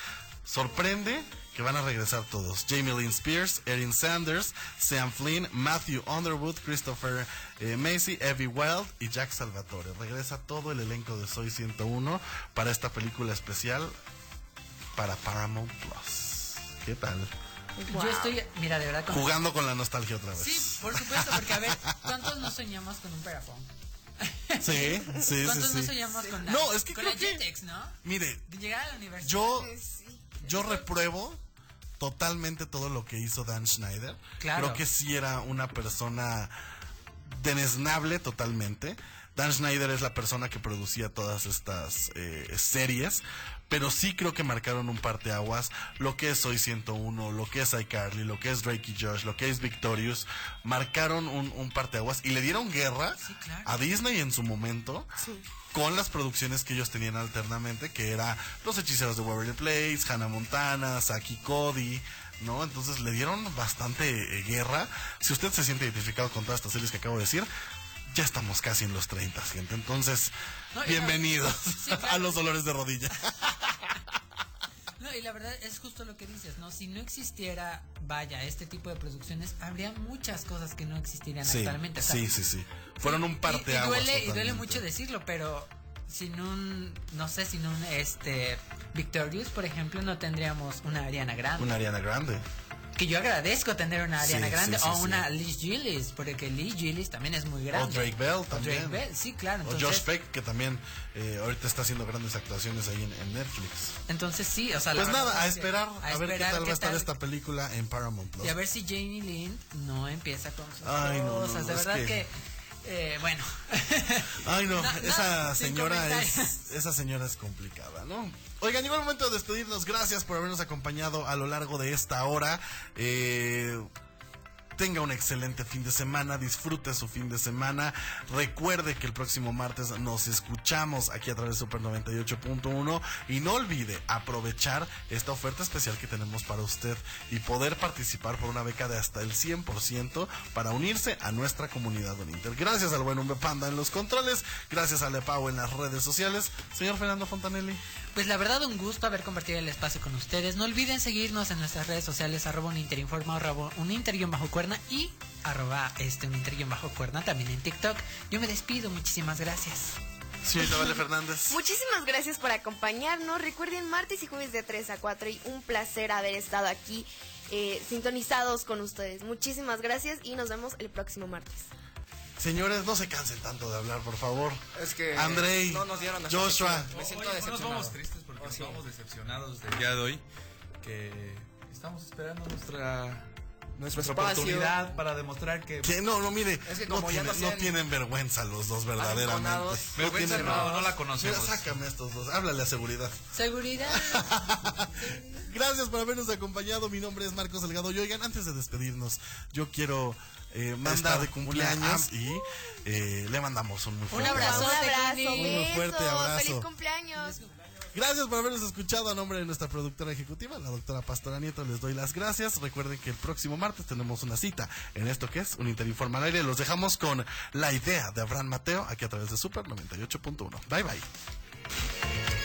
Sorprende que van a regresar todos. Jamie Lynn Spears, Erin Sanders, Sam Flynn, Matthew Underwood, Christopher eh, Macy, Evie Wild y Jack Salvatore. Regresa todo el elenco de Soy 101 para esta película especial para Paramount Plus. ¿Qué tal? Yo estoy, mira, de verdad. con- Jugando con la nostalgia otra vez. Sí, por supuesto, porque a ver, ¿cuántos no soñamos con un perafón? Sí, sí, sí, ¿Cuántos no sí. soñamos con la, No, es que con creo la que- Jetex, no? Mire, De llegar a la universidad. yo, yo repruebo totalmente todo lo que hizo Dan Schneider. Claro. Creo que sí era una persona denesnable totalmente. Dan Schneider es la persona que producía todas estas eh, series, pero sí creo que marcaron un parteaguas. Lo que es Soy 101, lo que es iCarly, lo que es Drake y Josh, lo que es Victorious, marcaron un, un parteaguas y le dieron guerra a Disney en su momento con las producciones que ellos tenían alternamente, que era Los Hechiceros de Waverly Place, Hannah Montana, Saki Cody, ¿no? Entonces le dieron bastante eh, guerra. Si usted se siente identificado con todas estas series que acabo de decir, ya estamos casi en los 30, gente. Entonces, No, bienvenidos Sí, claro. a los dolores de rodilla. No, y la verdad es justo lo que dices, ¿no? Si no existiera, vaya, este tipo de producciones, habría muchas cosas que no existirían Sí, actualmente. o sea, sí, sí, sí. Fueron un y- parteaguas. Y, duele, y duele mucho decirlo, pero sin un, no sé, sin un, este, Victorious, por ejemplo, no tendríamos una Ariana Grande. Una Ariana Grande. Que yo agradezco tener una Ariana Sí, Grande sí, sí, o una Liz Gillis, porque Liz Gillis también es muy grande. O Drake Bell O también. Drake Bell, sí, claro. O Entonces, Josh Peck, que también eh, ahorita está haciendo grandes actuaciones ahí en, en Netflix. entonces sí, o sea, la Pues nada, a esperar, a, ver qué tal va a estar tal. esta película en Paramount Plus. Y a ver si Jamie Lynn no empieza con sus Ay, no, no, cosas. no, de verdad que- que, eh, bueno. Ay, no, esa señora es esa señora es complicada, ¿no? Oigan, llegó el momento de despedirnos. Gracias por habernos acompañado a lo largo de esta hora. Eh, tenga un excelente fin de semana, disfrute su fin de semana. Recuerde que el próximo martes nos escuchamos aquí a través de Super 98.1 y no olvide aprovechar esta oferta especial que tenemos para usted y poder participar por una beca de hasta el 100% para unirse a nuestra comunidad en Inter. Gracias al buen hombre Panda en los controles, gracias a Lepau en las redes sociales. Señor Fernando Fontanelli. Pues la verdad un gusto haber compartido el espacio con ustedes. No olviden seguirnos en nuestras redes sociales arroba un interinforma, arroba un inter bajo cuerna y arroba este un inter bajo cuerna también en TikTok. Yo me despido, muchísimas gracias. Señorita Vale Fernández. Muchísimas gracias por acompañarnos. Recuerden martes y jueves de 3 a 4 y un placer haber estado aquí eh, sintonizados con ustedes. Muchísimas gracias y nos vemos el próximo martes. Señores, no se cansen tanto de hablar, por favor. Es que Andrei, no nos dieron Joshua. Me siento Oye, no nos decepcionado. vamos tristes porque Oh, sí. estamos decepcionados del día de hoy. Que estamos esperando nuestra, nuestra espacio. oportunidad para demostrar que. Que no, no, mire, Es que no, como ya tiene- no tienen vergüenza los dos verdaderamente. Vergüenza tienen- no, no la conocemos. Mira, sácame estos dos, háblale a seguridad. Seguridad. Gracias por habernos acompañado. Mi nombre es Marcos Delgado. Y oigan, antes de despedirnos, yo quiero eh, mandar de cumpleaños y eh, le mandamos un muy Un fuerte abrazo. Un abrazo. Un besos, fuerte abrazo. feliz cumpleaños. Gracias por habernos escuchado a nombre de nuestra productora ejecutiva, la doctora Pastora Nieto. Les doy las gracias. Recuerden que el próximo martes tenemos una cita en esto que es un Interinforma al aire. Los dejamos con la idea de Abraham Mateo aquí a través de Super 98.1. Bye bye.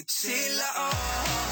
Al éxito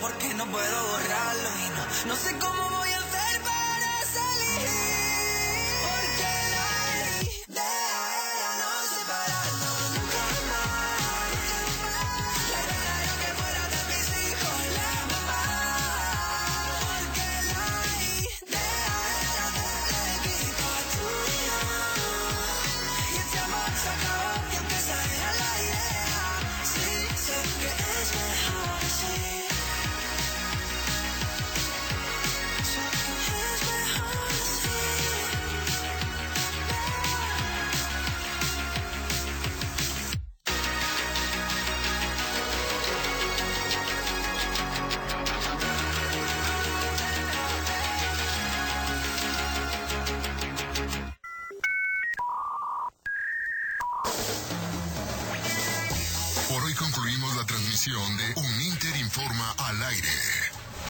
porque no puedo borrarlo y no, no sé cómo